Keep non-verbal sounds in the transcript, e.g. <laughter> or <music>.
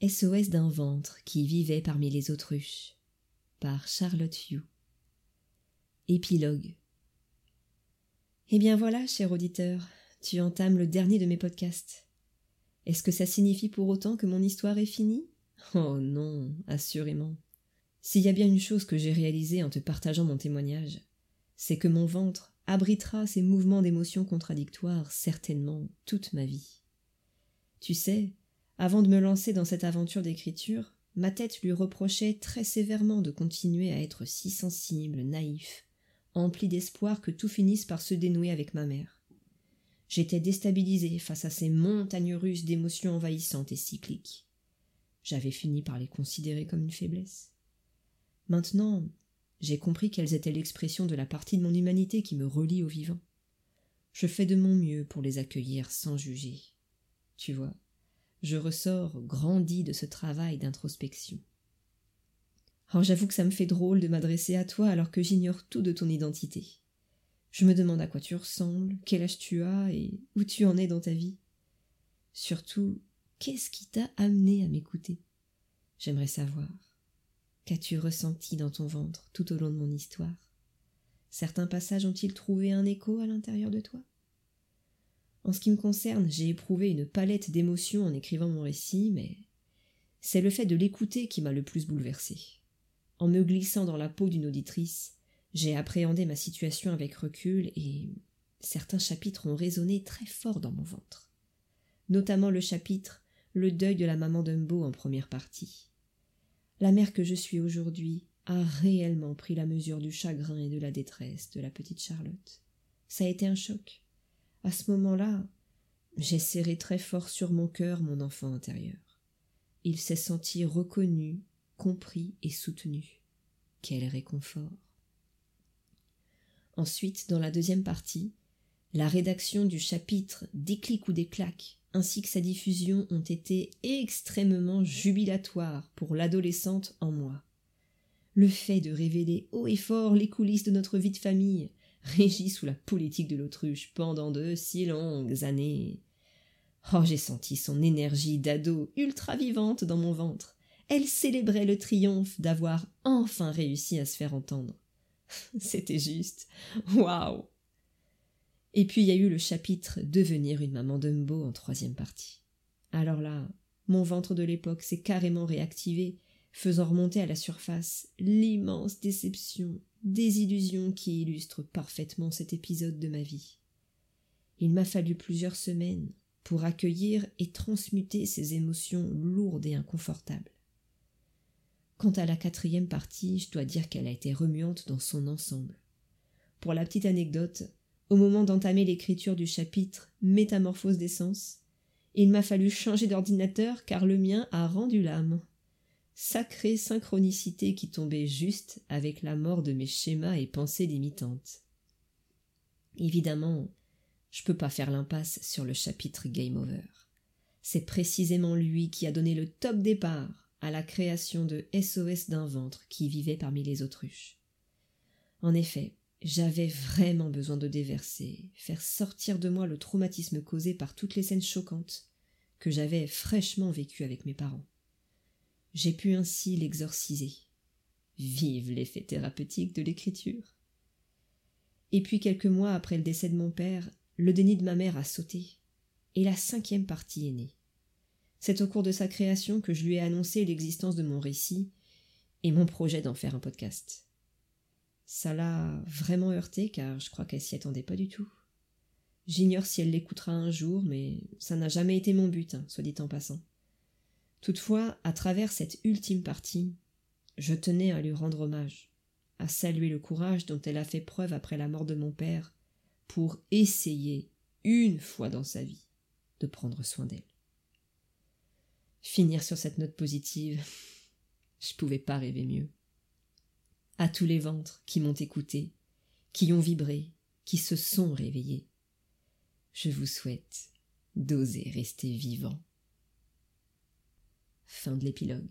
SOS d'un ventre qui vivait parmi les autruches par Charlotte Hugh. Épilogue. Eh bien voilà, cher auditeur, tu entames le dernier de mes podcasts. Est-ce que ça signifie pour autant que mon histoire est finie? Oh non, assurément. S'il y a bien une chose que j'ai réalisée en te partageant mon témoignage, c'est que mon ventre abritera ces mouvements d'émotions contradictoires certainement toute ma vie. Tu sais, avant de me lancer dans cette aventure d'écriture, ma tête lui reprochait très sévèrement de continuer à être si sensible, naïf, empli d'espoir que tout finisse par se dénouer avec ma mère. J'étais déstabilisé face à ces montagnes russes d'émotions envahissantes et cycliques. J'avais fini par les considérer comme une faiblesse. Maintenant, j'ai compris qu'elles étaient l'expression de la partie de mon humanité qui me relie au vivant. Je fais de mon mieux pour les accueillir sans juger. Tu vois, je ressors grandi de ce travail d'introspection. Alors j'avoue que ça me fait drôle de m'adresser à toi alors que j'ignore tout de ton identité. Je me demande à quoi tu ressembles, quel âge tu as et où tu en es dans ta vie. Surtout, qu'est-ce qui t'a amené à m'écouter? J'aimerais savoir. Qu'as-tu ressenti dans ton ventre tout au long de mon histoire? Certains passages ont-ils trouvé un écho à l'intérieur de toi? En ce qui me concerne, j'ai éprouvé une palette d'émotions en écrivant mon récit, mais c'est le fait de l'écouter qui m'a le plus bouleversé. En me glissant dans la peau d'une auditrice, j'ai appréhendé ma situation avec recul et certains chapitres ont résonné très fort dans mon ventre. Notamment le chapitre Le deuil de la maman d'Umbo en première partie. La mère que je suis aujourd'hui a réellement pris la mesure du chagrin et de la détresse de la petite Charlotte. Ça a été un choc. À ce moment-là, j'ai serré très fort sur mon cœur mon enfant intérieur. Il s'est senti reconnu, compris et soutenu. Quel réconfort. Ensuite, dans la deuxième partie, la rédaction du chapitre Déclic ou des claques ainsi que sa diffusion ont été extrêmement jubilatoires pour l'adolescente en moi. Le fait de révéler haut et fort les coulisses de notre vie de famille, régie sous la politique de l'autruche pendant de si longues années. Oh, j'ai senti son énergie d'ado ultra vivante dans mon ventre, elle célébrait le triomphe d'avoir enfin réussi à se faire entendre. <laughs> C'était juste. Waouh Et puis il y a eu le chapitre Devenir une maman d'Umbo en troisième partie. Alors là, mon ventre de l'époque s'est carrément réactivé, faisant remonter à la surface l'immense déception, désillusion qui illustre parfaitement cet épisode de ma vie. Il m'a fallu plusieurs semaines pour accueillir et transmuter ces émotions lourdes et inconfortables. Quant à la quatrième partie, je dois dire qu'elle a été remuante dans son ensemble. Pour la petite anecdote, au moment d'entamer l'écriture du chapitre Métamorphose d'essence, il m'a fallu changer d'ordinateur car le mien a rendu l'âme. Sacrée synchronicité qui tombait juste avec la mort de mes schémas et pensées limitantes. Évidemment, je peux pas faire l'impasse sur le chapitre Game Over. C'est précisément lui qui a donné le top départ à la création de SOS d'un ventre qui vivait parmi les autruches. En effet, j'avais vraiment besoin de déverser, faire sortir de moi le traumatisme causé par toutes les scènes choquantes que j'avais fraîchement vécues avec mes parents. J'ai pu ainsi l'exorciser. Vive l'effet thérapeutique de l'écriture. Et puis quelques mois après le décès de mon père, le déni de ma mère a sauté, et la cinquième partie est née. C'est au cours de sa création que je lui ai annoncé l'existence de mon récit et mon projet d'en faire un podcast. Ça l'a vraiment heurté car je crois qu'elle s'y attendait pas du tout. J'ignore si elle l'écoutera un jour, mais ça n'a jamais été mon but, hein, soit dit en passant. Toutefois, à travers cette ultime partie, je tenais à lui rendre hommage, à saluer le courage dont elle a fait preuve après la mort de mon père pour essayer, une fois dans sa vie, de prendre soin d'elle. Finir sur cette note positive, <laughs> je pouvais pas rêver mieux. À tous les ventres qui m'ont écouté, qui ont vibré, qui se sont réveillés, je vous souhaite d'oser rester vivant. Fin de l'épilogue.